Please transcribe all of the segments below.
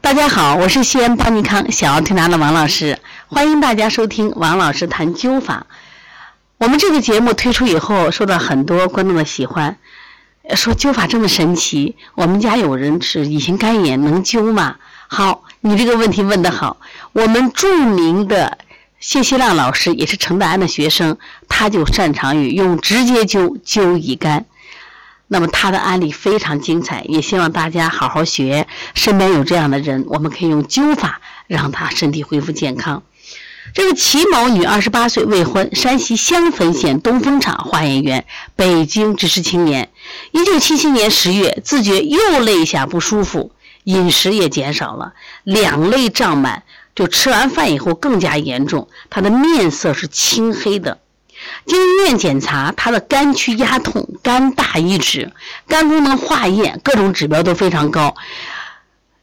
大家好，我是西安邦尼康小儿推拿的王老师，欢迎大家收听王老师谈灸法。我们这个节目推出以后，受到很多观众的喜欢，说灸法这么神奇。我们家有人是乙型肝炎，能灸吗？好，你这个问题问得好。我们著名的谢希亮老师也是程大安的学生，他就擅长于用直接灸灸乙肝。那么他的案例非常精彩，也希望大家好好学。身边有这样的人，我们可以用灸法让他身体恢复健康。这个齐某女，二十八岁，未婚，山西襄汾县东风厂化验员，北京知识青年。一九七七年十月，自觉右肋下不舒服，饮食也减少了，两肋胀满，就吃完饭以后更加严重，他的面色是青黑的。经医院检查，他的肝区压痛、肝大易脂、肝功能化验各种指标都非常高。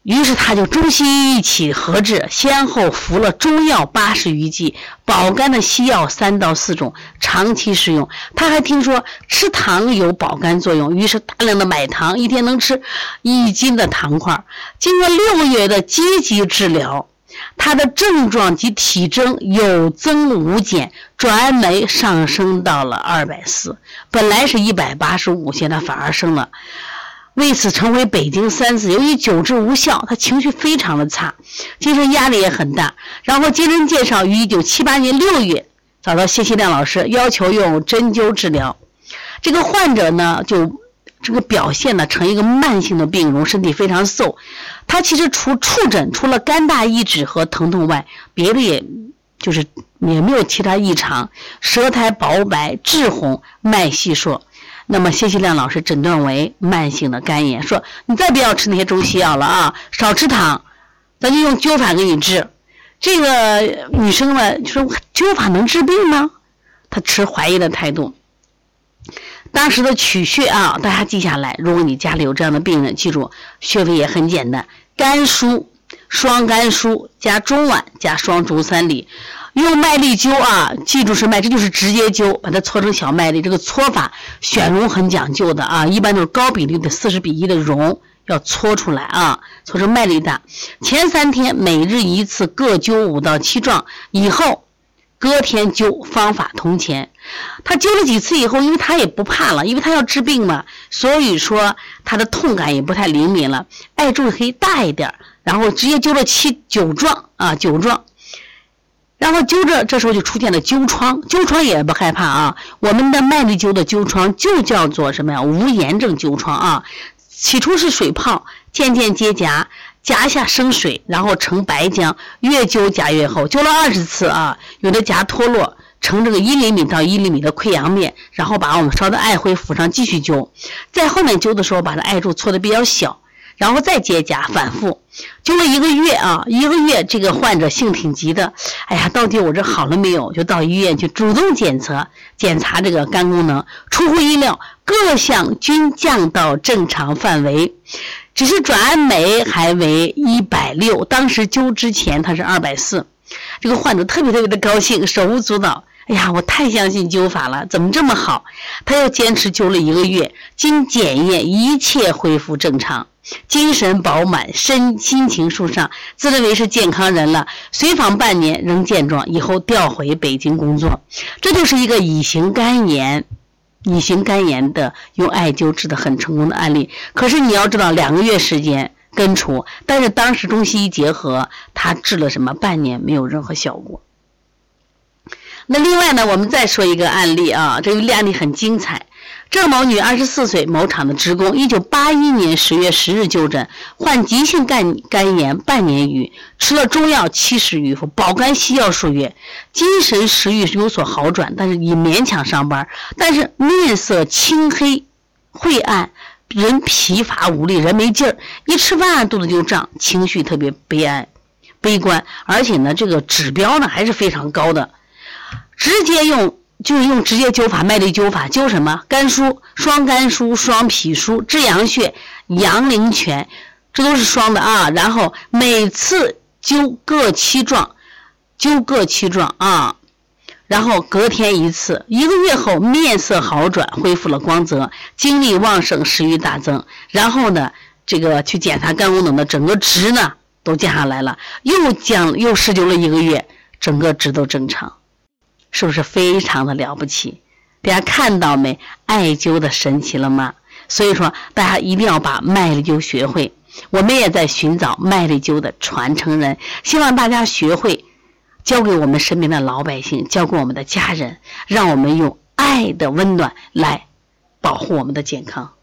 于是他就中西医一起合治，先后服了中药八十余剂，保肝的西药三到四种，长期使用。他还听说吃糖有保肝作用，于是大量的买糖，一天能吃一斤的糖块。经过六个月的积极治疗。他的症状及体征有增无减，转氨酶上升到了二百四，本来是一百八十五，现在反而升了，为此成为北京三次。由于久治无效，他情绪非常的差，精神压力也很大。然后经人介绍，于一九七八年六月找到谢希亮老师，要求用针灸治疗。这个患者呢，就。这个表现呢成一个慢性的病容，身体非常瘦。他其实除触诊除了肝大易脂和疼痛外，别的也就是也没有其他异常。舌苔薄白、质红、脉细数。那么谢希亮老师诊断为慢性的肝炎，说你再不要吃那些中西药了啊，少吃糖，咱就用灸法给你治。这个女生呢就说灸法能治病吗？她持怀疑的态度。当时的取穴啊，大家记下来。如果你家里有这样的病人，记住穴位也很简单：肝腧、双肝腧加中脘加双足三里。用麦粒灸啊，记住是麦，这就是直接灸，把它搓成小麦粒。这个搓法选绒很讲究的啊，一般都是高比例的四十比一的绒要搓出来啊，搓成麦粒大。前三天每日一次，各灸五到七壮，以后。隔天灸方法同前，他灸了几次以后，因为他也不怕了，因为他要治病嘛，所以说他的痛感也不太灵敏了，艾柱可以大一点，然后直接灸了七九壮啊九壮，然后灸着，这时候就出现了灸疮，灸疮也不害怕啊，我们的麦粒灸的灸疮就叫做什么呀？无炎症灸疮啊，起初是水泡，渐渐结痂。夹下生水，然后成白浆，越灸痂越厚，灸了二十次啊，有的痂脱落成这个一厘米到一厘米的溃疡面，然后把我们烧的艾灰敷上继续灸，在后面灸的时候把这艾柱搓的比较小，然后再结痂反复，灸了一个月啊，一个月这个患者性挺急的，哎呀，到底我这好了没有？就到医院去主动检测检查这个肝功能，出乎意料，各项均降到正常范围。只是转氨酶还为一百六，当时灸之前他是二百四，这个患者特别特别的高兴，手舞足蹈。哎呀，我太相信灸法了，怎么这么好？他又坚持灸了一个月，经检验一切恢复正常，精神饱满，身心情舒畅，自认为是健康人了。随访半年仍健壮，以后调回北京工作。这就是一个乙型肝炎。乙型肝炎的用艾灸治的很成功的案例，可是你要知道两个月时间根除，但是当时中西医结合，他治了什么半年没有任何效果。那另外呢，我们再说一个案例啊，这个案例很精彩。郑某女，二十四岁，某厂的职工，一九八一年十月十日就诊，患急性肝肝炎半年余，吃了中药七十余副，保肝西药数月，精神食欲有所好转，但是也勉强上班，但是面色青黑、晦暗，人疲乏无力，人没劲儿，一吃饭肚子就胀，情绪特别悲哀、悲观，而且呢，这个指标呢还是非常高的，直接用。就是用直接灸法，麦粒灸法，灸什么？肝腧、双肝腧、双脾腧、至阳穴、阳陵泉，这都是双的啊。然后每次灸各七壮，灸各七壮啊。然后隔天一次，一个月后面色好转，恢复了光泽，精力旺盛，食欲大增。然后呢，这个去检查肝功能的整个值呢都降下来了，又降又施灸了一个月，整个值都正常，是不是非常的了不起？大家看到没？艾灸的神奇了吗？所以说，大家一定要把麦粒灸学会。我们也在寻找麦粒灸的传承人，希望大家学会，教给我们身边的老百姓，教给我们的家人，让我们用爱的温暖来保护我们的健康。